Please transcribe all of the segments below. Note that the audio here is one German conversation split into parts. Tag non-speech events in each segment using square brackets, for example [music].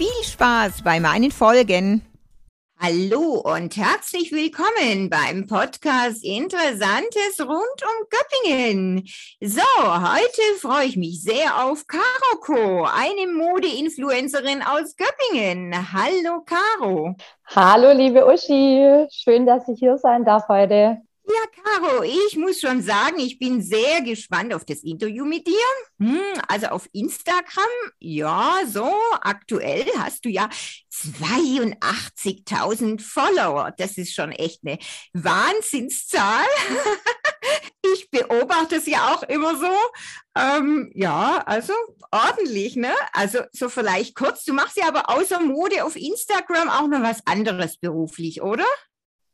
Viel Spaß bei meinen Folgen. Hallo und herzlich willkommen beim Podcast Interessantes rund um Göppingen. So, heute freue ich mich sehr auf Caro eine Modeinfluencerin aus Göppingen. Hallo Caro. Hallo liebe Uschi, schön, dass ich hier sein darf heute. Caro, ich muss schon sagen, ich bin sehr gespannt auf das Interview mit dir. Hm, also auf Instagram, ja, so aktuell hast du ja 82.000 Follower. Das ist schon echt eine Wahnsinnszahl. [laughs] ich beobachte es ja auch immer so. Ähm, ja, also ordentlich, ne? Also so vielleicht kurz. Du machst ja aber außer Mode auf Instagram auch noch was anderes beruflich, oder?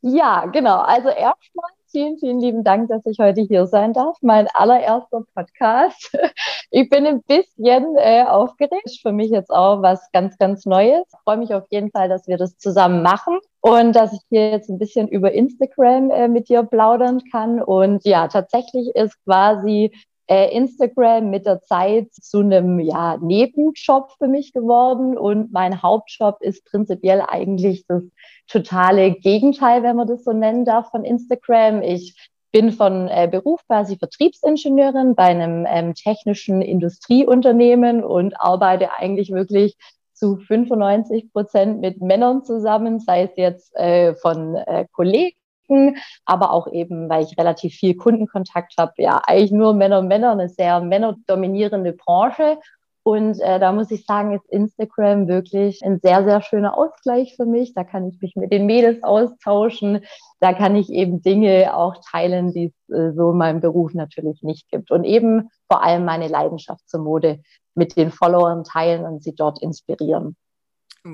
Ja, genau. Also erstmal vielen, vielen lieben Dank, dass ich heute hier sein darf. Mein allererster Podcast. [laughs] Ich bin ein bisschen äh, aufgeregt. Für mich jetzt auch was ganz, ganz Neues. Ich freue mich auf jeden Fall, dass wir das zusammen machen und dass ich hier jetzt ein bisschen über Instagram äh, mit dir plaudern kann. Und ja, tatsächlich ist quasi Instagram mit der Zeit zu einem ja, Nebenjob für mich geworden und mein Hauptjob ist prinzipiell eigentlich das totale Gegenteil, wenn man das so nennen darf, von Instagram. Ich bin von äh, Beruf quasi Vertriebsingenieurin bei einem ähm, technischen Industrieunternehmen und arbeite eigentlich wirklich zu 95 Prozent mit Männern zusammen, sei es jetzt äh, von äh, Kollegen aber auch eben, weil ich relativ viel Kundenkontakt habe, ja, eigentlich nur Männer und Männer, eine sehr männerdominierende Branche. Und äh, da muss ich sagen, ist Instagram wirklich ein sehr, sehr schöner Ausgleich für mich. Da kann ich mich mit den Mädels austauschen. Da kann ich eben Dinge auch teilen, die es äh, so in meinem Beruf natürlich nicht gibt. Und eben vor allem meine Leidenschaft zur Mode mit den Followern teilen und sie dort inspirieren.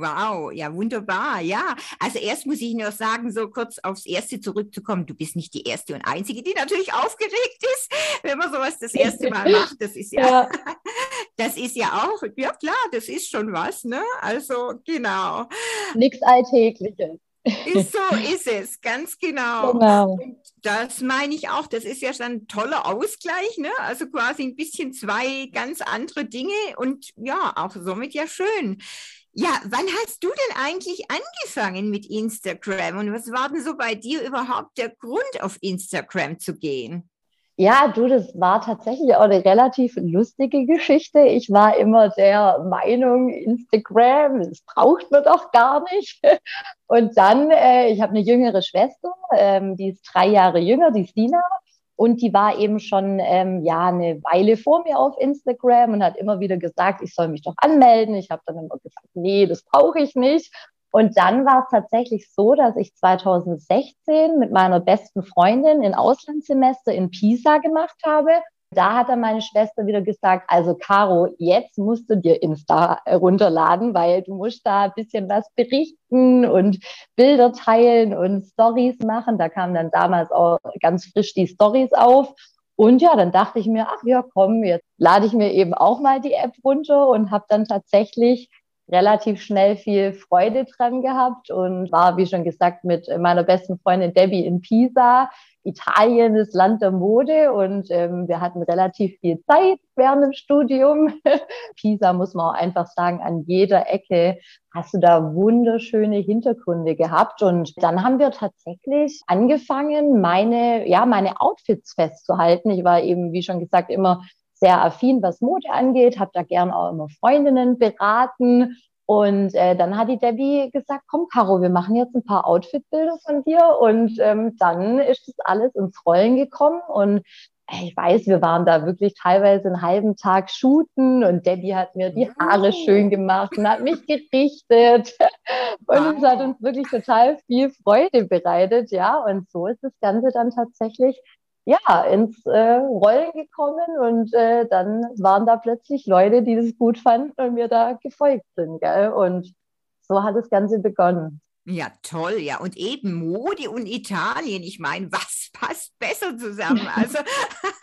Wow, ja, wunderbar. Ja, also erst muss ich nur sagen, so kurz aufs Erste zurückzukommen. Du bist nicht die Erste und Einzige, die natürlich [laughs] aufgeregt ist, wenn man sowas das erste Mal [laughs] macht. Das ist ja, ja. [laughs] das ist ja auch, ja klar, das ist schon was, ne? Also, genau. Nichts Alltägliches. Ist so ist es, ganz genau. genau. Und das meine ich auch, das ist ja schon ein toller Ausgleich, ne? Also quasi ein bisschen zwei ganz andere Dinge und ja, auch somit ja schön. Ja, wann hast du denn eigentlich angefangen mit Instagram und was war denn so bei dir überhaupt der Grund, auf Instagram zu gehen? Ja, du, das war tatsächlich auch eine relativ lustige Geschichte. Ich war immer der Meinung, Instagram, das braucht man doch gar nicht. [laughs] Und dann, äh, ich habe eine jüngere Schwester, ähm, die ist drei Jahre jünger, die Sina. Und die war eben schon ähm, ja eine Weile vor mir auf Instagram und hat immer wieder gesagt, ich soll mich doch anmelden. Ich habe dann immer gesagt, nee, das brauche ich nicht. Und dann war es tatsächlich so, dass ich 2016 mit meiner besten Freundin ein Auslandssemester in Pisa gemacht habe da hat dann meine Schwester wieder gesagt, also Caro, jetzt musst du dir Insta runterladen, weil du musst da ein bisschen was berichten und Bilder teilen und Stories machen. Da kamen dann damals auch ganz frisch die Stories auf. Und ja, dann dachte ich mir, ach ja, komm, jetzt lade ich mir eben auch mal die App runter und habe dann tatsächlich relativ schnell viel Freude dran gehabt und war, wie schon gesagt, mit meiner besten Freundin Debbie in Pisa. Italien ist Land der Mode und ähm, wir hatten relativ viel Zeit während dem Studium. [laughs] Pisa muss man auch einfach sagen, an jeder Ecke hast du da wunderschöne Hintergründe gehabt und dann haben wir tatsächlich angefangen, meine, ja, meine Outfits festzuhalten. Ich war eben, wie schon gesagt, immer sehr affin, was Mode angeht, habe da gern auch immer Freundinnen beraten. Und äh, dann hat die Debbie gesagt, komm, Caro, wir machen jetzt ein paar Outfit-Bilder von dir. Und ähm, dann ist das alles ins Rollen gekommen. Und äh, ich weiß, wir waren da wirklich teilweise einen halben Tag shooten und Debbie hat mir die Haare schön gemacht und hat mich gerichtet. [laughs] Und es hat uns wirklich total viel Freude bereitet, ja. Und so ist das Ganze dann tatsächlich ja, ins äh, Rollen gekommen und äh, dann waren da plötzlich Leute, die das gut fanden und mir da gefolgt sind. Gell? Und so hat das Ganze begonnen. Ja, toll, ja. Und eben Mode und Italien. Ich meine, was [laughs] passt besser zusammen? Also.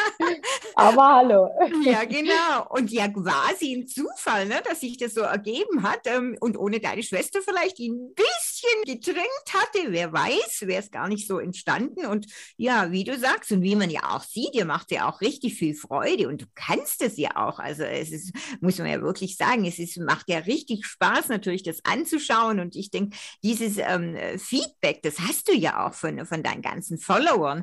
[laughs] Aber hallo. ja, genau. Und ja, quasi ein Zufall, ne, dass sich das so ergeben hat. Ähm, und ohne deine Schwester vielleicht ein bisschen gedrängt hatte. Wer weiß, wäre es gar nicht so entstanden. Und ja, wie du sagst und wie man ja auch sieht, dir macht ja auch richtig viel Freude und du kannst es ja auch. Also es ist, muss man ja wirklich sagen, es ist, macht ja richtig Spaß, natürlich das anzuschauen. Und ich denke, dieses dieses ähm, Feedback, das hast du ja auch von, von deinen ganzen Followern.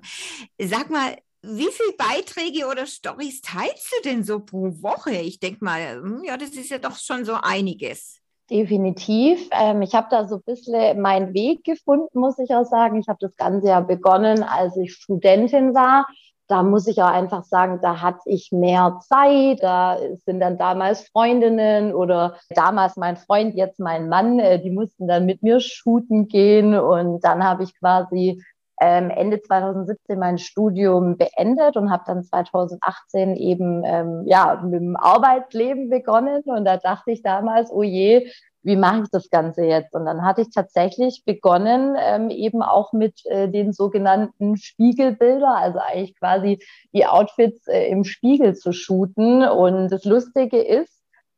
Sag mal, wie viele Beiträge oder Stories teilst du denn so pro Woche? Ich denke mal, hm, ja, das ist ja doch schon so einiges. Definitiv. Ähm, ich habe da so ein bisschen meinen Weg gefunden, muss ich auch sagen. Ich habe das Ganze ja begonnen, als ich Studentin war da muss ich auch einfach sagen, da hatte ich mehr Zeit. Da sind dann damals Freundinnen oder damals mein Freund, jetzt mein Mann, äh, die mussten dann mit mir shooten gehen. Und dann habe ich quasi ähm, Ende 2017 mein Studium beendet und habe dann 2018 eben ähm, ja mit dem Arbeitsleben begonnen. Und da dachte ich damals, oh je, wie mache ich das Ganze jetzt? Und dann hatte ich tatsächlich begonnen, ähm, eben auch mit äh, den sogenannten Spiegelbilder, also eigentlich quasi die Outfits äh, im Spiegel zu shooten. Und das Lustige ist,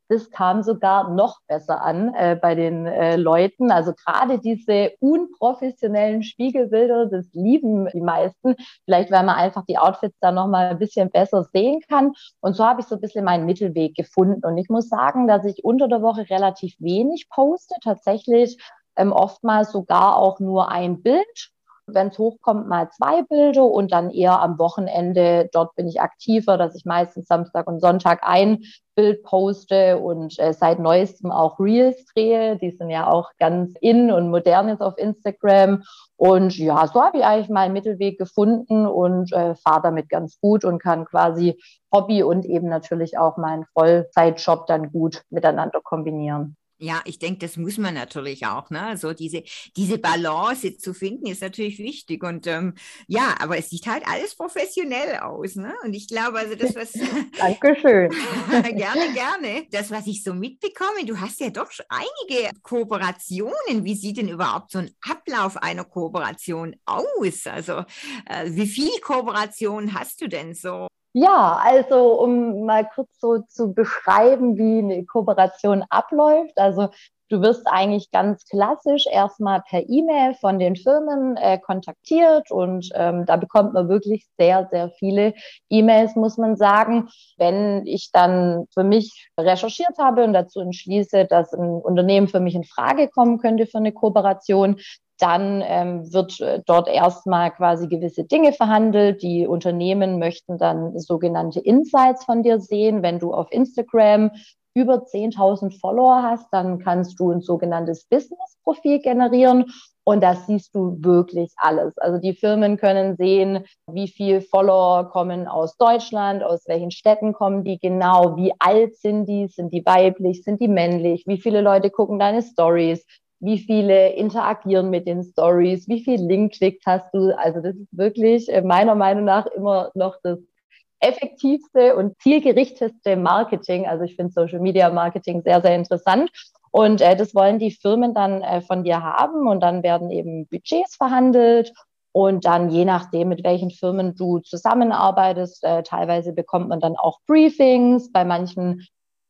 das kam sogar noch besser an äh, bei den äh, Leuten. Also gerade diese unprofessionellen Spiegelbilder, das lieben die meisten. Vielleicht, weil man einfach die Outfits dann nochmal ein bisschen besser sehen kann. Und so habe ich so ein bisschen meinen Mittelweg gefunden. Und ich muss sagen, dass ich unter der Woche relativ wenig poste. Tatsächlich ähm, oftmals sogar auch nur ein Bild wenn es hochkommt, mal zwei Bilder und dann eher am Wochenende, dort bin ich aktiver, dass ich meistens Samstag und Sonntag ein Bild poste und äh, seit neuestem auch Reels drehe. Die sind ja auch ganz in und modern jetzt auf Instagram. Und ja, so habe ich eigentlich meinen Mittelweg gefunden und äh, fahre damit ganz gut und kann quasi Hobby und eben natürlich auch meinen Vollzeitjob dann gut miteinander kombinieren. Ja, ich denke, das muss man natürlich auch. Ne? Also diese, diese Balance zu finden, ist natürlich wichtig. Und ähm, ja, aber es sieht halt alles professionell aus. Ne? Und ich glaube, also das, was. [laughs] Dankeschön. [laughs] gerne, gerne. Das, was ich so mitbekomme, du hast ja doch einige Kooperationen. Wie sieht denn überhaupt so ein Ablauf einer Kooperation aus? Also, äh, wie viele Kooperationen hast du denn so? Ja, also um mal kurz so zu beschreiben, wie eine Kooperation abläuft. Also du wirst eigentlich ganz klassisch erstmal per E-Mail von den Firmen äh, kontaktiert und ähm, da bekommt man wirklich sehr, sehr viele E-Mails, muss man sagen. Wenn ich dann für mich recherchiert habe und dazu entschließe, dass ein Unternehmen für mich in Frage kommen könnte für eine Kooperation, dann ähm, wird äh, dort erstmal quasi gewisse Dinge verhandelt. Die Unternehmen möchten dann sogenannte Insights von dir sehen. Wenn du auf Instagram über 10.000 Follower hast, dann kannst du ein sogenanntes Business-Profil generieren und da siehst du wirklich alles. Also die Firmen können sehen, wie viel Follower kommen aus Deutschland, aus welchen Städten kommen die genau, wie alt sind die, sind die weiblich, sind die männlich, wie viele Leute gucken deine Stories, wie viele interagieren mit den Stories, wie viel Link-Klicks hast du. Also das ist wirklich äh, meiner Meinung nach immer noch das effektivste und zielgerichteste Marketing. Also ich finde Social Media Marketing sehr, sehr interessant. Und äh, das wollen die Firmen dann äh, von dir haben und dann werden eben Budgets verhandelt und dann je nachdem, mit welchen Firmen du zusammenarbeitest, äh, teilweise bekommt man dann auch Briefings. Bei manchen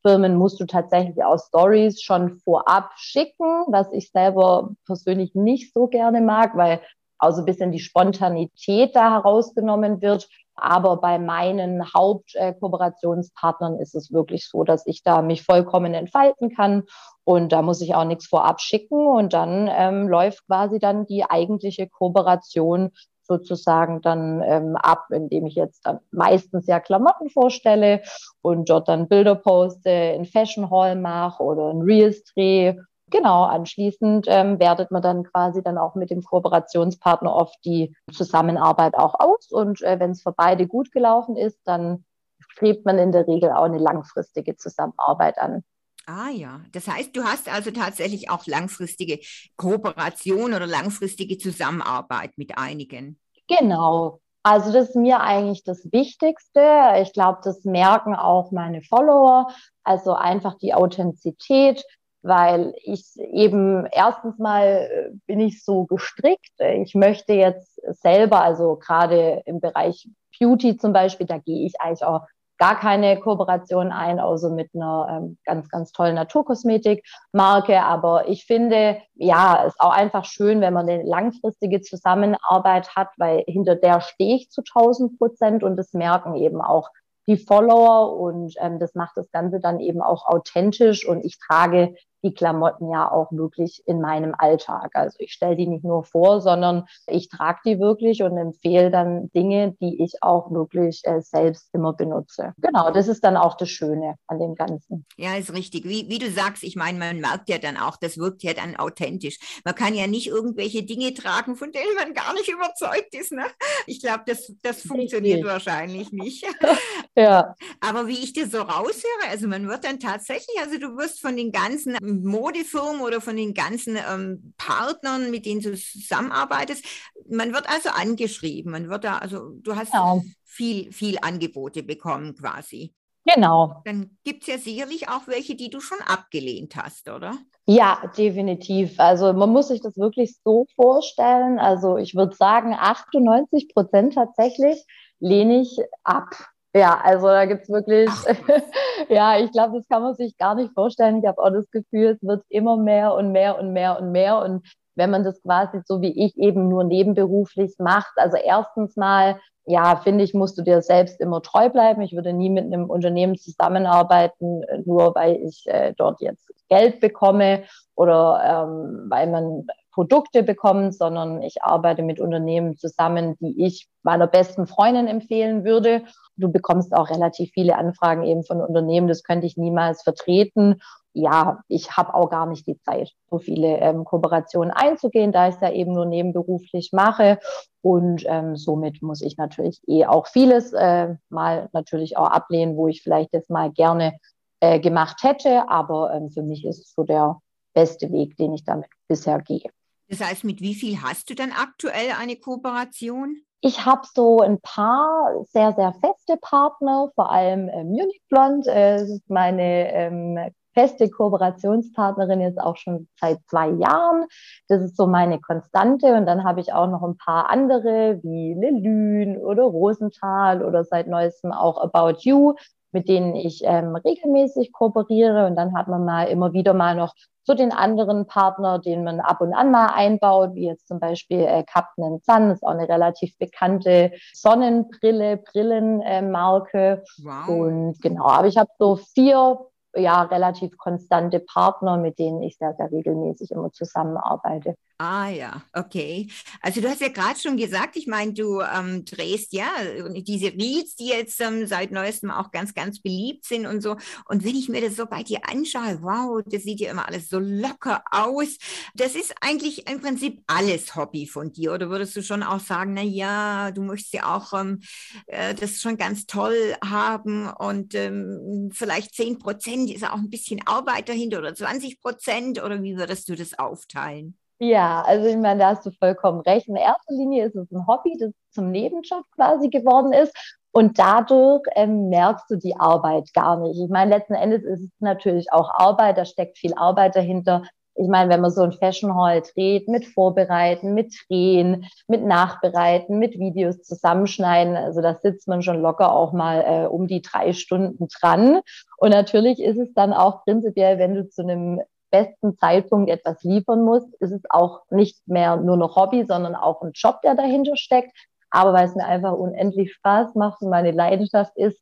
Firmen musst du tatsächlich auch Stories schon vorab schicken, was ich selber persönlich nicht so gerne mag, weil auch so ein bisschen die Spontanität da herausgenommen wird. Aber bei meinen Hauptkooperationspartnern ist es wirklich so, dass ich da mich vollkommen entfalten kann und da muss ich auch nichts vorab schicken und dann ähm, läuft quasi dann die eigentliche Kooperation sozusagen dann ähm, ab, indem ich jetzt dann meistens ja Klamotten vorstelle und dort dann Bilder poste, in Fashion Hall mache oder ein Reels dreh. Genau, anschließend ähm, wertet man dann quasi dann auch mit dem Kooperationspartner oft die Zusammenarbeit auch aus. Und äh, wenn es für beide gut gelaufen ist, dann strebt man in der Regel auch eine langfristige Zusammenarbeit an. Ah ja, das heißt, du hast also tatsächlich auch langfristige Kooperation oder langfristige Zusammenarbeit mit einigen. Genau. Also das ist mir eigentlich das Wichtigste. Ich glaube, das merken auch meine Follower. Also einfach die Authentizität. weil ich eben erstens mal äh, bin ich so gestrickt. Ich möchte jetzt selber, also gerade im Bereich Beauty zum Beispiel, da gehe ich eigentlich auch gar keine Kooperation ein, außer mit einer ähm, ganz, ganz tollen Naturkosmetikmarke. Aber ich finde, ja, es ist auch einfach schön, wenn man eine langfristige Zusammenarbeit hat, weil hinter der stehe ich zu 1000 Prozent und das merken eben auch die Follower und ähm, das macht das Ganze dann eben auch authentisch und ich trage die Klamotten ja auch wirklich in meinem Alltag. Also ich stelle die nicht nur vor, sondern ich trage die wirklich und empfehle dann Dinge, die ich auch wirklich äh, selbst immer benutze. Genau, das ist dann auch das Schöne an dem Ganzen. Ja, ist richtig. Wie, wie du sagst, ich meine, man merkt ja dann auch, das wirkt ja dann authentisch. Man kann ja nicht irgendwelche Dinge tragen, von denen man gar nicht überzeugt ist. Ne? Ich glaube, das, das funktioniert richtig. wahrscheinlich nicht. [laughs] [laughs] ja. Aber wie ich dir so raushöre, also man wird dann tatsächlich, also du wirst von den ganzen Modefirmen oder von den ganzen ähm, Partnern, mit denen du zusammenarbeitest. Man wird also angeschrieben. Man wird da, also du hast ja. viel, viel Angebote bekommen quasi. Genau. Dann gibt es ja sicherlich auch welche, die du schon abgelehnt hast, oder? Ja, definitiv. Also man muss sich das wirklich so vorstellen. Also ich würde sagen, 98 Prozent tatsächlich lehne ich ab. Ja, also da gibt es wirklich, [laughs] ja, ich glaube, das kann man sich gar nicht vorstellen. Ich habe auch das Gefühl, es wird immer mehr und mehr und mehr und mehr. Und wenn man das quasi so wie ich eben nur nebenberuflich macht, also erstens mal, ja, finde ich, musst du dir selbst immer treu bleiben. Ich würde nie mit einem Unternehmen zusammenarbeiten, nur weil ich äh, dort jetzt Geld bekomme oder ähm, weil man Produkte bekommt, sondern ich arbeite mit Unternehmen zusammen, die ich meiner besten Freundin empfehlen würde. Du bekommst auch relativ viele Anfragen eben von Unternehmen, das könnte ich niemals vertreten. Ja, ich habe auch gar nicht die Zeit, so viele ähm, Kooperationen einzugehen, da ich es ja eben nur nebenberuflich mache. Und ähm, somit muss ich natürlich eh auch vieles äh, mal natürlich auch ablehnen, wo ich vielleicht jetzt mal gerne äh, gemacht hätte. Aber ähm, für mich ist es so der beste Weg, den ich damit bisher gehe. Das heißt, mit wie viel hast du dann aktuell eine Kooperation? Ich habe so ein paar sehr, sehr feste Partner, vor allem äh, Munich Blond. Äh, ist meine ähm, feste Kooperationspartnerin jetzt auch schon seit zwei Jahren. Das ist so meine Konstante. Und dann habe ich auch noch ein paar andere wie Lelün oder Rosenthal oder seit neuestem auch About You mit denen ich ähm, regelmäßig kooperiere. Und dann hat man mal immer wieder mal noch so den anderen Partner, den man ab und an mal einbaut, wie jetzt zum Beispiel äh, Captain Sun, ist auch eine relativ bekannte Sonnenbrille, Brillenmarke. Äh, wow. Und genau, aber ich habe so vier ja relativ konstante Partner, mit denen ich sehr, sehr regelmäßig immer zusammenarbeite. Ah ja, okay. Also du hast ja gerade schon gesagt, ich meine, du ähm, drehst ja diese Reels, die jetzt ähm, seit neuestem auch ganz, ganz beliebt sind und so. Und wenn ich mir das so bei dir anschaue, wow, das sieht ja immer alles so locker aus. Das ist eigentlich im Prinzip alles Hobby von dir. Oder würdest du schon auch sagen, na ja, du möchtest ja auch ähm, äh, das schon ganz toll haben und ähm, vielleicht 10 Prozent ist auch ein bisschen Arbeit dahinter oder 20 Prozent oder wie würdest du das aufteilen? Ja, also ich meine, da hast du vollkommen recht. In erster Linie ist es ein Hobby, das zum Nebenjob quasi geworden ist. Und dadurch ähm, merkst du die Arbeit gar nicht. Ich meine, letzten Endes ist es natürlich auch Arbeit, da steckt viel Arbeit dahinter. Ich meine, wenn man so ein Fashion Hall dreht, mit Vorbereiten, mit Drehen, mit Nachbereiten, mit Videos zusammenschneiden, also da sitzt man schon locker auch mal äh, um die drei Stunden dran. Und natürlich ist es dann auch prinzipiell, wenn du zu einem besten Zeitpunkt etwas liefern muss, ist es auch nicht mehr nur noch Hobby, sondern auch ein Job, der dahinter steckt. Aber weil es mir einfach unendlich Spaß macht und meine Leidenschaft ist,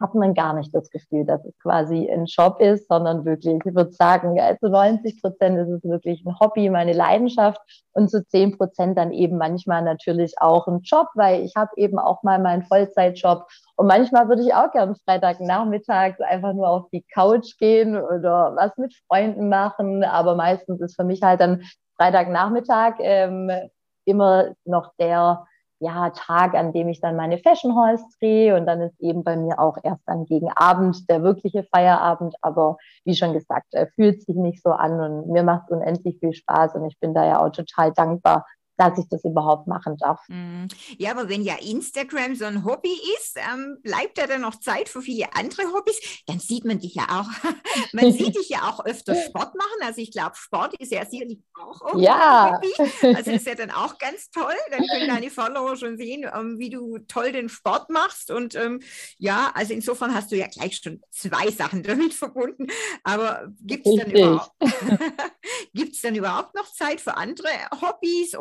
hat man gar nicht das Gefühl, dass es quasi ein Job ist, sondern wirklich, ich würde sagen, zu 90 Prozent ist es wirklich ein Hobby, meine Leidenschaft und zu 10 Prozent dann eben manchmal natürlich auch ein Job, weil ich habe eben auch mal meinen Vollzeitjob und manchmal würde ich auch gerne Freitagnachmittags einfach nur auf die Couch gehen oder was mit Freunden machen, aber meistens ist für mich halt dann Freitagnachmittag ähm, immer noch der ja, Tag, an dem ich dann meine Fashion Halls drehe und dann ist eben bei mir auch erst dann gegen Abend der wirkliche Feierabend, aber wie schon gesagt, er fühlt sich nicht so an und mir macht es unendlich viel Spaß und ich bin da ja auch total dankbar, dass ich das überhaupt machen darf. Mhm. Ja, aber wenn ja Instagram so ein Hobby ist, ähm, bleibt da dann noch Zeit für viele andere Hobbys? Dann sieht man dich ja auch, [laughs] man sieht dich ja auch öfter [laughs] Sport machen. Also ich glaube, Sport ist ja sicherlich auch ja. ein Hobby. Also [laughs] ist ja dann auch ganz toll. Dann können deine Follower schon sehen, ähm, wie du toll den Sport machst. Und ähm, ja, also insofern hast du ja gleich schon zwei Sachen damit verbunden. Aber gibt es dann, überhaupt, dann überhaupt noch Zeit für andere Hobbys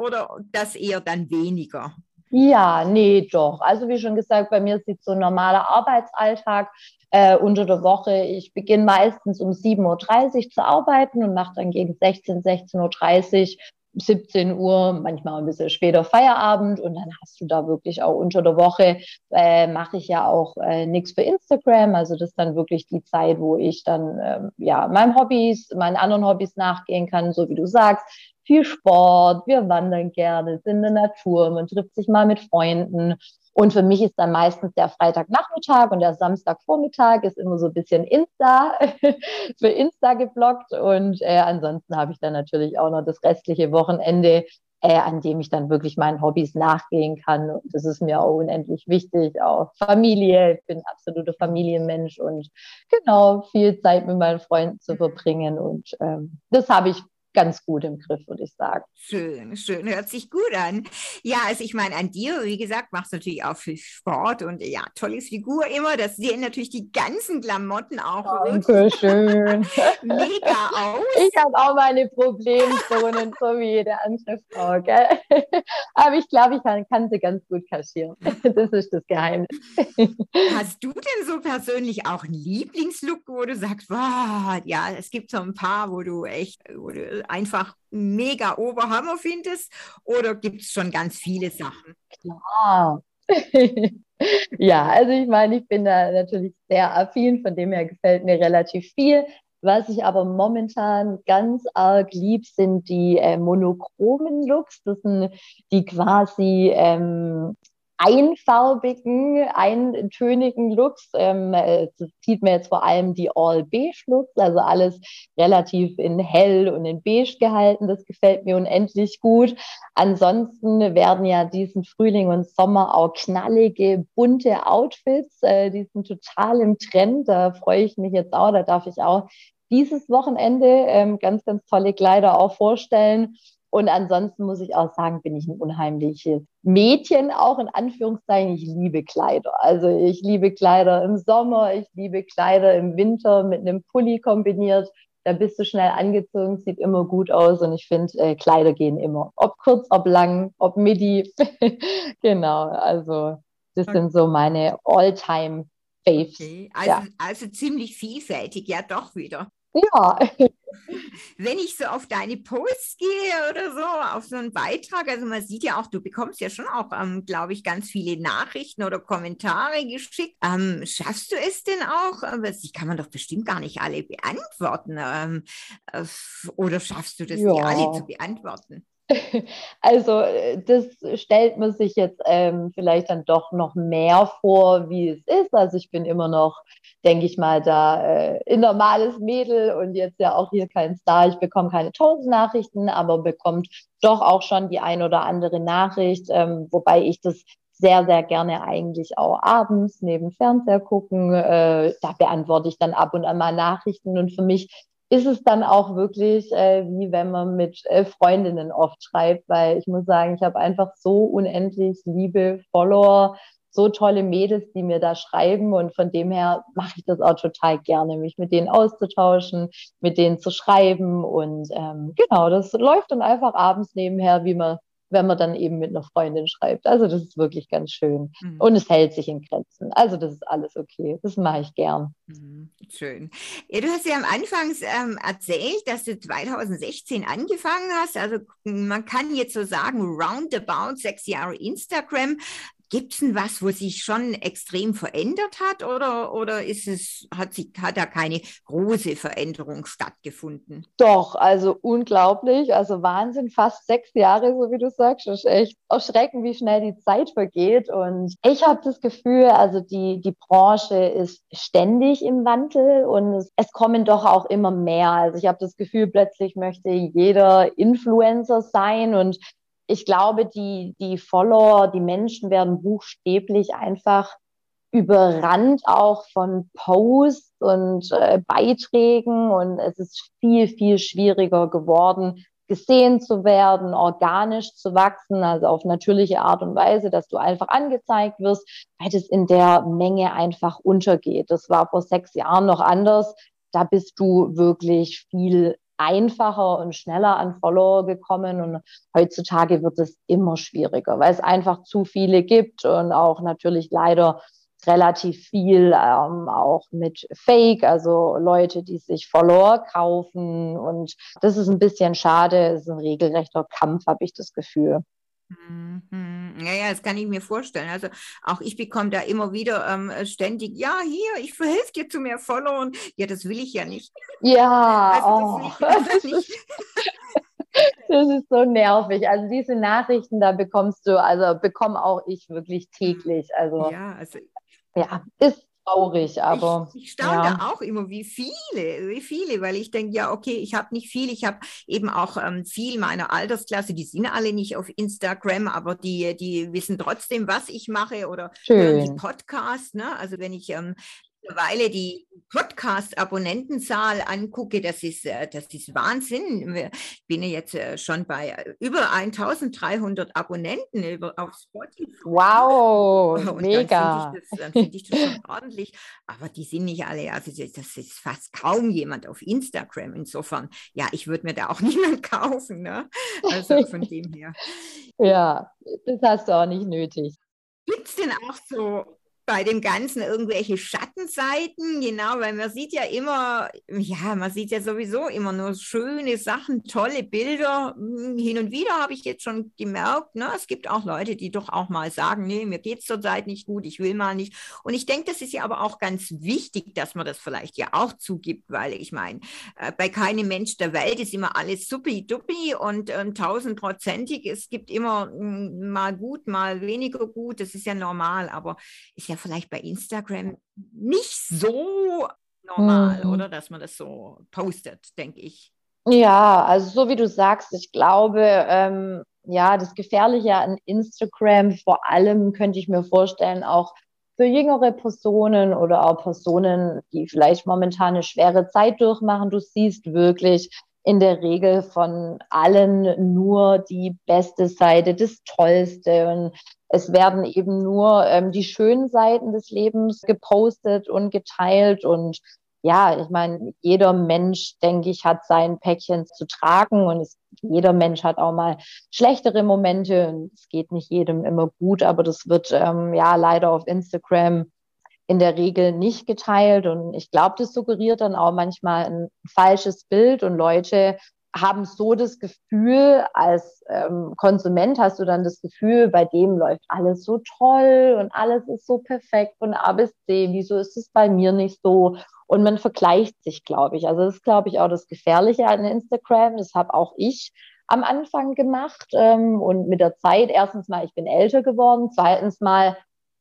das eher dann weniger? Ja, nee, doch. Also wie schon gesagt, bei mir sieht so ein normaler Arbeitsalltag äh, unter der Woche. Ich beginne meistens um 7.30 Uhr zu arbeiten und mache dann gegen 16, 16.30 Uhr 17 Uhr, manchmal ein bisschen später Feierabend und dann hast du da wirklich auch unter der Woche, äh, mache ich ja auch äh, nichts für Instagram. Also das ist dann wirklich die Zeit, wo ich dann ähm, ja meinen Hobbys, meinen anderen Hobbys nachgehen kann, so wie du sagst viel Sport, wir wandern gerne, sind in der Natur, man trifft sich mal mit Freunden. Und für mich ist dann meistens der Freitagnachmittag und der Samstagvormittag ist immer so ein bisschen Insta, [laughs] für Insta geblockt. Und äh, ansonsten habe ich dann natürlich auch noch das restliche Wochenende, äh, an dem ich dann wirklich meinen Hobbys nachgehen kann. Und das ist mir auch unendlich wichtig. Auch Familie, ich bin absoluter Familienmensch und genau viel Zeit mit meinen Freunden zu verbringen. Und ähm, das habe ich ganz gut im Griff, würde ich sagen. Schön, schön, hört sich gut an. Ja, also ich meine, an dir, wie gesagt, machst du natürlich auch viel Sport und ja, tolles Figur immer. Das sehen natürlich die ganzen Klamotten auch schön. [laughs] mega aus. Ich habe auch meine Problemzonen, so wie jede andere Frau, gell? [laughs] Aber ich glaube, ich kann, kann sie ganz gut kaschieren. [laughs] Das ist das Geheimnis. Hast du denn so persönlich auch einen Lieblingslook, wo du sagst, wow, ja, es gibt so ein paar, wo du echt, wo du einfach mega Oberhammer findest? Oder gibt es schon ganz viele Sachen? Klar. [laughs] ja, also ich meine, ich bin da natürlich sehr affin, von dem her gefällt mir relativ viel. Was ich aber momentan ganz arg lieb, sind die äh, monochromen Looks. Das sind die quasi ähm, einfarbigen, eintönigen Looks. Ähm, sieht man jetzt vor allem die All-Beige-Looks, also alles relativ in hell und in beige gehalten. Das gefällt mir unendlich gut. Ansonsten werden ja diesen Frühling und Sommer auch knallige, bunte Outfits. Äh, die sind total im Trend. Da freue ich mich jetzt auch. Da darf ich auch dieses Wochenende ähm, ganz, ganz tolle Kleider auch vorstellen. Und ansonsten muss ich auch sagen, bin ich ein unheimliches Mädchen, auch in Anführungszeichen. Ich liebe Kleider. Also ich liebe Kleider im Sommer, ich liebe Kleider im Winter mit einem Pulli kombiniert. Da bist du schnell angezogen, sieht immer gut aus und ich finde, äh, Kleider gehen immer. Ob kurz, ob lang, ob midi. [laughs] genau, also das okay. sind so meine All-Time. Okay. Also, ja. also ziemlich vielfältig, ja doch wieder. Ja. Wenn ich so auf deine Posts gehe oder so, auf so einen Beitrag, also man sieht ja auch, du bekommst ja schon auch, ähm, glaube ich, ganz viele Nachrichten oder Kommentare geschickt. Ähm, schaffst du es denn auch? Die kann man doch bestimmt gar nicht alle beantworten. Ähm, äh, oder schaffst du das, ja. die alle zu beantworten? [laughs] Also äh, das stellt man sich jetzt ähm, vielleicht dann doch noch mehr vor, wie es ist. Also ich bin immer noch, denke ich mal, da äh, ein normales Mädel und jetzt ja auch hier kein Star. Ich bekomme keine tausend Nachrichten, aber bekommt doch auch schon die ein oder andere Nachricht, ähm, wobei ich das sehr, sehr gerne eigentlich auch abends neben Fernseher gucken. Äh, da beantworte ich dann ab und an mal Nachrichten und für mich ist es dann auch wirklich äh, wie wenn man mit äh, Freundinnen oft schreibt, weil ich muss sagen, ich habe einfach so unendlich liebe Follower, so tolle Mädels, die mir da schreiben und von dem her mache ich das auch total gerne, mich mit denen auszutauschen, mit denen zu schreiben und ähm, genau, das läuft dann einfach abends nebenher, wie man wenn man dann eben mit einer Freundin schreibt. Also das ist wirklich ganz schön. Mhm. Und es hält sich in Grenzen. Also das ist alles okay. Das mache ich gern. Mhm. Schön. Ja, du hast ja am Anfang ähm, erzählt, dass du 2016 angefangen hast. Also man kann jetzt so sagen, roundabout sechs Jahre Instagram. Gibt es denn was, wo sich schon extrem verändert hat oder, oder ist es, hat, sie, hat da keine große Veränderung stattgefunden? Doch, also unglaublich, also Wahnsinn, fast sechs Jahre, so wie du sagst, das ist echt erschreckend, wie schnell die Zeit vergeht. Und ich habe das Gefühl, also die, die Branche ist ständig im Wandel und es, es kommen doch auch immer mehr, also ich habe das Gefühl, plötzlich möchte jeder Influencer sein und ich glaube, die, die Follower, die Menschen werden buchstäblich einfach überrannt auch von Posts und äh, Beiträgen und es ist viel, viel schwieriger geworden, gesehen zu werden, organisch zu wachsen, also auf natürliche Art und Weise, dass du einfach angezeigt wirst, weil das in der Menge einfach untergeht. Das war vor sechs Jahren noch anders. Da bist du wirklich viel einfacher und schneller an Follower gekommen und heutzutage wird es immer schwieriger, weil es einfach zu viele gibt und auch natürlich leider relativ viel ähm, auch mit Fake, also Leute, die sich Follower kaufen. Und das ist ein bisschen schade. Es ist ein regelrechter Kampf, habe ich das Gefühl. Mhm. Ja, ja, das kann ich mir vorstellen. Also auch ich bekomme da immer wieder ähm, ständig, ja, hier, ich verhelfe dir zu mehr Followern. Ja, das will ich ja nicht. Ja, also, das, oh, das, ist, [laughs] das ist so nervig. Also diese Nachrichten, da bekommst du, also bekomme auch ich wirklich täglich. Also, ja, also ja, ist traurig, aber. Ich, ich staune ja. auch immer, wie viele, wie viele, weil ich denke, ja, okay, ich habe nicht viel, ich habe eben auch ähm, viel meiner Altersklasse, die sind alle nicht auf Instagram, aber die, die wissen trotzdem, was ich mache oder hören die Podcasts, ne? Also wenn ich ähm, mittlerweile die Podcast-Abonnentenzahl angucke, das ist, äh, das ist Wahnsinn. Ich bin jetzt äh, schon bei äh, über 1300 Abonnenten auf Spotify. Wow, Und mega. Dann finde ich, das, find ich das schon [laughs] ordentlich. Aber die sind nicht alle, also das ist fast kaum jemand auf Instagram. Insofern, ja, ich würde mir da auch [laughs] niemand kaufen. Ne? Also von dem her. [laughs] Ja, das hast du auch nicht nötig. Gibt es denn auch so bei dem Ganzen irgendwelche Schattenseiten, genau, weil man sieht ja immer, ja, man sieht ja sowieso immer nur schöne Sachen, tolle Bilder. Hm, hin und wieder habe ich jetzt schon gemerkt, ne, es gibt auch Leute, die doch auch mal sagen, nee, mir geht es zurzeit nicht gut, ich will mal nicht. Und ich denke, das ist ja aber auch ganz wichtig, dass man das vielleicht ja auch zugibt, weil ich meine, äh, bei keinem Mensch der Welt ist immer alles suppi-duppi und ähm, tausendprozentig. Es gibt immer hm, mal gut, mal weniger gut, das ist ja normal, aber ist ja vielleicht bei Instagram nicht so normal, mhm. oder? Dass man das so postet, denke ich. Ja, also so wie du sagst, ich glaube, ähm, ja, das Gefährliche an Instagram vor allem könnte ich mir vorstellen, auch für jüngere Personen oder auch Personen, die vielleicht momentan eine schwere Zeit durchmachen. Du siehst wirklich in der Regel von allen nur die beste Seite, das Tollste. Und es werden eben nur ähm, die schönen Seiten des Lebens gepostet und geteilt. Und ja, ich meine, jeder Mensch, denke ich, hat sein Päckchen zu tragen und es, jeder Mensch hat auch mal schlechtere Momente. Und es geht nicht jedem immer gut, aber das wird ähm, ja leider auf Instagram in der Regel nicht geteilt. Und ich glaube, das suggeriert dann auch manchmal ein falsches Bild und Leute haben so das Gefühl, als ähm, Konsument hast du dann das Gefühl, bei dem läuft alles so toll und alles ist so perfekt von A bis C. Wieso ist es bei mir nicht so? Und man vergleicht sich, glaube ich. Also das ist, glaube ich, auch das Gefährliche an Instagram. Das habe auch ich am Anfang gemacht. Ähm, und mit der Zeit, erstens mal, ich bin älter geworden. Zweitens mal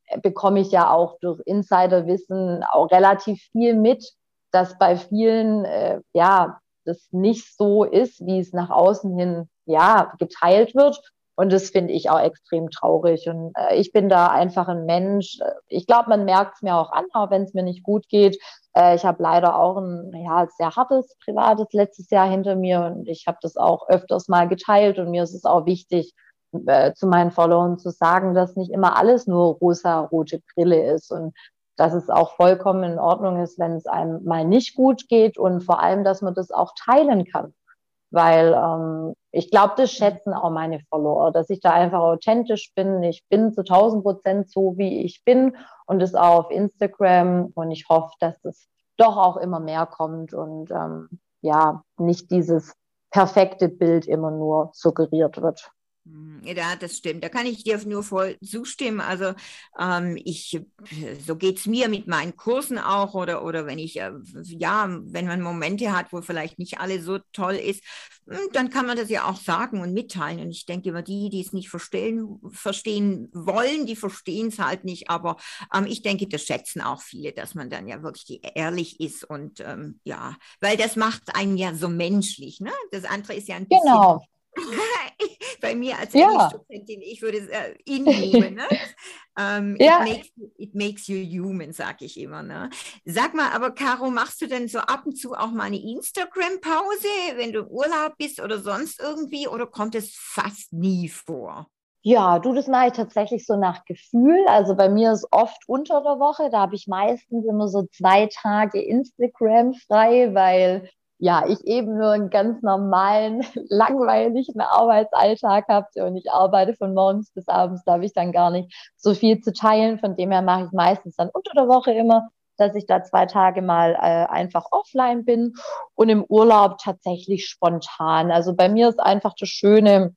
äh, bekomme ich ja auch durch Insiderwissen auch relativ viel mit, dass bei vielen, äh, ja, das nicht so ist, wie es nach außen hin ja geteilt wird. Und das finde ich auch extrem traurig. Und äh, ich bin da einfach ein Mensch. Ich glaube, man merkt es mir auch an, auch wenn es mir nicht gut geht. Äh, ich habe leider auch ein ja, sehr hartes privates letztes Jahr hinter mir und ich habe das auch öfters mal geteilt. Und mir ist es auch wichtig, äh, zu meinen Followern zu sagen, dass nicht immer alles nur rosa-rote Brille ist. Und dass es auch vollkommen in Ordnung ist, wenn es einem mal nicht gut geht und vor allem, dass man das auch teilen kann. Weil ähm, ich glaube, das schätzen auch meine Follower, dass ich da einfach authentisch bin. Ich bin zu 1000 Prozent so, wie ich bin und das auch auf Instagram. Und ich hoffe, dass das doch auch immer mehr kommt und ähm, ja, nicht dieses perfekte Bild immer nur suggeriert wird. Hm, ja, das stimmt. Da kann ich dir nur voll zustimmen. Also ähm, ich, so geht es mir mit meinen Kursen auch oder, oder wenn ich, äh, ja, wenn man Momente hat, wo vielleicht nicht alle so toll ist, hm, dann kann man das ja auch sagen und mitteilen. Und ich denke immer, die, die es nicht verstehen, verstehen wollen, die verstehen es halt nicht. Aber ähm, ich denke, das schätzen auch viele, dass man dann ja wirklich ehrlich ist und ähm, ja, weil das macht einen ja so menschlich. Ne? Das andere ist ja ein bisschen. Genau [laughs] bei mir als ja. Studentin, ich würde es äh, inhuman. Ne? [laughs] um, ja. it, makes, it makes you human, sag ich immer. Ne? Sag mal, aber Caro, machst du denn so ab und zu auch mal eine Instagram-Pause, wenn du im Urlaub bist oder sonst irgendwie, oder kommt es fast nie vor? Ja, du, das mache ich tatsächlich so nach Gefühl. Also bei mir ist oft unter der Woche, da habe ich meistens immer so zwei Tage Instagram frei, weil ja, ich eben nur einen ganz normalen, [laughs] langweiligen Arbeitsalltag habe und ich arbeite von morgens bis abends, da habe ich dann gar nicht so viel zu teilen. Von dem her mache ich meistens dann unter der Woche immer, dass ich da zwei Tage mal äh, einfach offline bin und im Urlaub tatsächlich spontan. Also bei mir ist einfach das Schöne,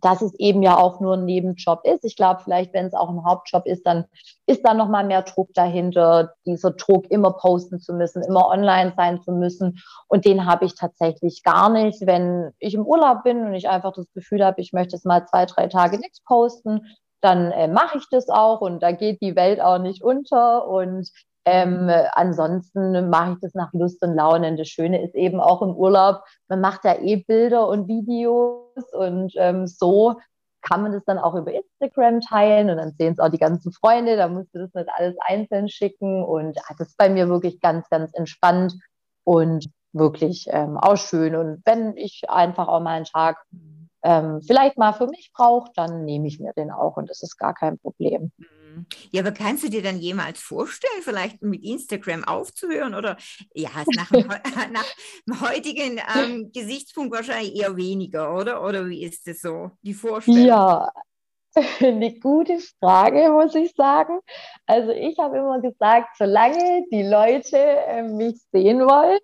dass es eben ja auch nur ein Nebenjob ist. Ich glaube, vielleicht, wenn es auch ein Hauptjob ist, dann ist da nochmal mehr Druck dahinter, dieser Druck immer posten zu müssen, immer online sein zu müssen. Und den habe ich tatsächlich gar nicht. Wenn ich im Urlaub bin und ich einfach das Gefühl habe, ich möchte jetzt mal zwei, drei Tage nichts posten, dann äh, mache ich das auch und da geht die Welt auch nicht unter. Und ähm, ansonsten mache ich das nach Lust und Laune. das Schöne ist eben auch im Urlaub, man macht ja eh Bilder und Videos und ähm, so kann man das dann auch über Instagram teilen und dann sehen es auch die ganzen Freunde, da musst du das nicht alles einzeln schicken und ah, das ist bei mir wirklich ganz, ganz entspannt und wirklich ähm, auch schön. Und wenn ich einfach auch mal einen Tag ähm, vielleicht mal für mich brauche, dann nehme ich mir den auch und das ist gar kein Problem. Mhm. Ja, aber kannst du dir dann jemals vorstellen, vielleicht mit Instagram aufzuhören oder ja, [laughs] nach dem, [laughs] nach dem heutigen ähm, Gesichtspunkt wahrscheinlich eher weniger, oder? Oder wie ist das so, die Vorstellung? Ja, [laughs] eine gute Frage, muss ich sagen. Also ich habe immer gesagt, solange die Leute äh, mich sehen wollen,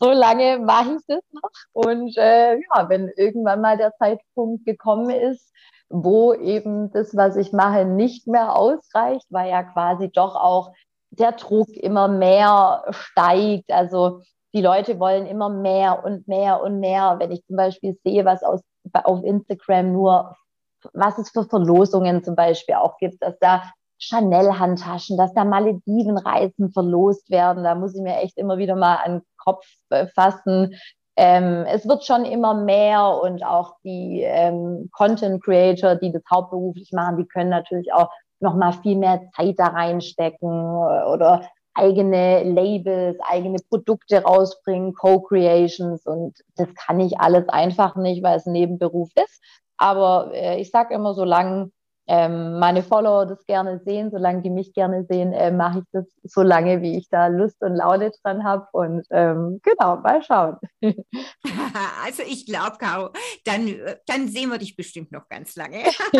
solange mache ich das noch. Und äh, ja, wenn irgendwann mal der Zeitpunkt gekommen ist, wo eben das, was ich mache, nicht mehr ausreicht, weil ja quasi doch auch der Druck immer mehr steigt. Also die Leute wollen immer mehr und mehr und mehr. Wenn ich zum Beispiel sehe, was aus, auf Instagram nur was es für Verlosungen zum Beispiel auch gibt, dass da Chanel-Handtaschen, dass da Malediven-Reisen verlost werden. Da muss ich mir echt immer wieder mal an den Kopf fassen. Ähm, es wird schon immer mehr und auch die ähm, Content Creator, die das hauptberuflich machen, die können natürlich auch noch mal viel mehr Zeit da reinstecken oder eigene Labels, eigene Produkte rausbringen, Co-Creations und das kann ich alles einfach nicht, weil es ein Nebenberuf ist. Aber äh, ich sage immer, solange ähm, meine Follower das gerne sehen, solange die mich gerne sehen, äh, mache ich das so lange, wie ich da Lust und Laune dran habe. Und ähm, genau, mal schauen. [laughs] [laughs] also ich glaube, Caro, dann, dann sehen wir dich bestimmt noch ganz lange. [laughs]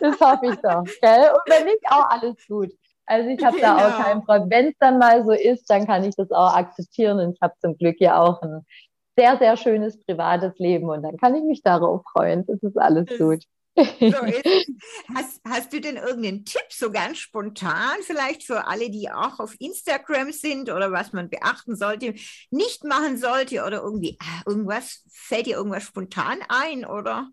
das hoffe ich doch. Gell? Und wenn nicht, auch alles gut. Also ich habe genau. da auch genau. keinen Problem. Wenn es dann mal so ist, dann kann ich das auch akzeptieren. Und ich habe zum Glück ja auch ein sehr, sehr schönes privates Leben und dann kann ich mich darauf freuen. Das ist alles gut. So hast, hast du denn irgendeinen Tipp, so ganz spontan, vielleicht für alle, die auch auf Instagram sind oder was man beachten sollte, nicht machen sollte oder irgendwie ah, irgendwas, fällt dir irgendwas spontan ein oder?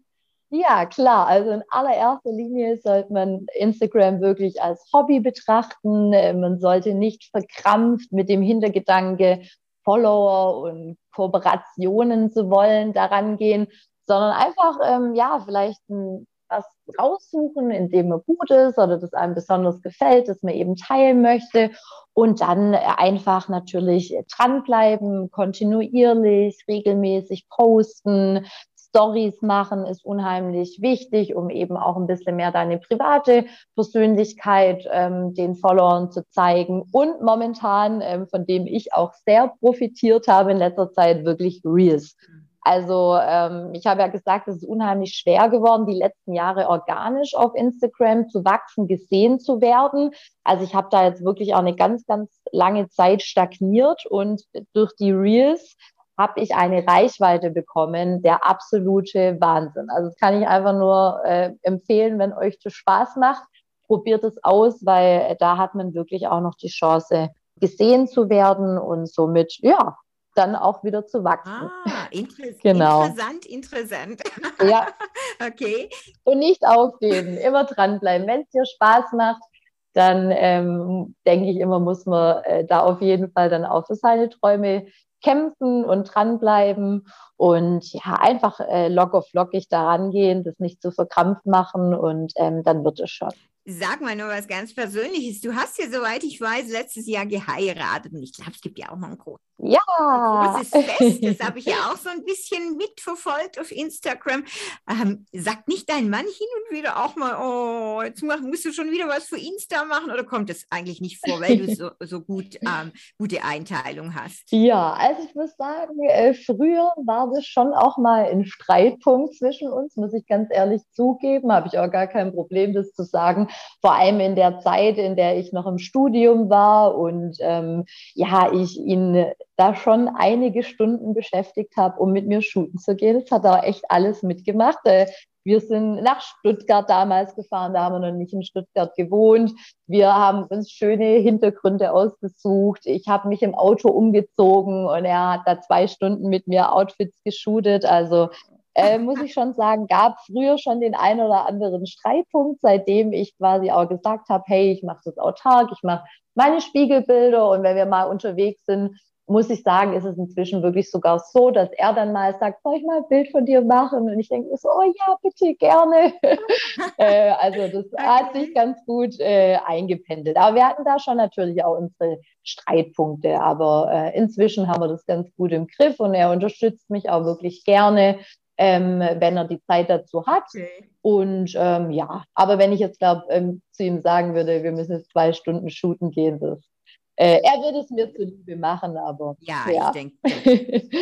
Ja, klar. Also in allererster Linie sollte man Instagram wirklich als Hobby betrachten. Man sollte nicht verkrampft mit dem Hintergedanke, Follower und Kooperationen zu wollen, daran gehen, sondern einfach, ähm, ja, vielleicht ein, was raussuchen, in dem man gut ist oder das einem besonders gefällt, das man eben teilen möchte und dann einfach natürlich dranbleiben, kontinuierlich, regelmäßig posten, Stories machen ist unheimlich wichtig, um eben auch ein bisschen mehr deine private Persönlichkeit ähm, den Followern zu zeigen. Und momentan, ähm, von dem ich auch sehr profitiert habe in letzter Zeit, wirklich Reels. Also ähm, ich habe ja gesagt, es ist unheimlich schwer geworden, die letzten Jahre organisch auf Instagram zu wachsen, gesehen zu werden. Also ich habe da jetzt wirklich auch eine ganz, ganz lange Zeit stagniert und durch die Reels habe ich eine Reichweite bekommen, der absolute Wahnsinn. Also das kann ich einfach nur äh, empfehlen, wenn euch das Spaß macht, probiert es aus, weil da hat man wirklich auch noch die Chance, gesehen zu werden und somit, ja, dann auch wieder zu wachsen. Ah, inter [laughs] genau. interessant, interessant. [laughs] Ja. okay. Und nicht aufgeben, immer dranbleiben. Wenn es dir Spaß macht, dann ähm, denke ich immer, muss man äh, da auf jeden Fall dann auch für seine Träume kämpfen und dranbleiben und ja, einfach äh, lock auf lockig daran gehen, das nicht zu verkrampft machen und ähm, dann wird es schon. Sag mal nur was ganz Persönliches. Du hast ja, soweit ich weiß, letztes Jahr geheiratet. Und ich glaube, es gibt ja auch noch ein großes, ja. großes Fest. Das habe ich ja [laughs] auch so ein bisschen mitverfolgt auf Instagram. Ähm, sagt nicht dein Mann hin und wieder auch mal, oh, jetzt musst du schon wieder was für Insta machen? Oder kommt das eigentlich nicht vor, weil du so, so gut, ähm, gute Einteilung hast? Ja, also ich muss sagen, äh, früher war das schon auch mal ein Streitpunkt zwischen uns, muss ich ganz ehrlich zugeben. Habe ich auch gar kein Problem, das zu sagen vor allem in der Zeit, in der ich noch im Studium war und ähm, ja, ich ihn da schon einige Stunden beschäftigt habe, um mit mir shooten zu gehen. Das hat er echt alles mitgemacht. Äh, wir sind nach Stuttgart damals gefahren, da haben wir noch nicht in Stuttgart gewohnt. Wir haben uns schöne Hintergründe ausgesucht. Ich habe mich im Auto umgezogen und er hat da zwei Stunden mit mir Outfits geshootet. Also äh, muss ich schon sagen, gab früher schon den einen oder anderen Streitpunkt, seitdem ich quasi auch gesagt habe, hey, ich mache das autark, ich mache meine Spiegelbilder und wenn wir mal unterwegs sind, muss ich sagen, ist es inzwischen wirklich sogar so, dass er dann mal sagt, soll ich mal ein Bild von dir machen? Und ich denke so, oh ja, bitte, gerne. [laughs] äh, also das okay. hat sich ganz gut äh, eingependelt. Aber wir hatten da schon natürlich auch unsere Streitpunkte. Aber äh, inzwischen haben wir das ganz gut im Griff und er unterstützt mich auch wirklich gerne ähm, wenn er die Zeit dazu hat. Okay. Und ähm, ja, aber wenn ich jetzt glaube, ähm, zu ihm sagen würde, wir müssen jetzt zwei Stunden shooten gehen, das, äh, er würde es mir zuliebe machen, aber. Ja, ja. ich denke,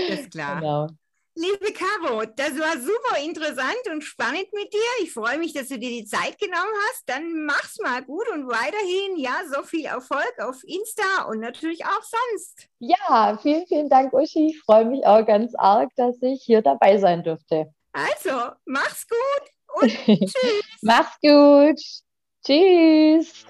ist klar. [laughs] genau. Liebe Caro, das war super interessant und spannend mit dir. Ich freue mich, dass du dir die Zeit genommen hast. Dann mach's mal gut und weiterhin, ja, so viel Erfolg auf Insta und natürlich auch sonst. Ja, vielen, vielen Dank, Uschi. Ich freue mich auch ganz arg, dass ich hier dabei sein durfte. Also, mach's gut und [laughs] tschüss. mach's gut. Tschüss.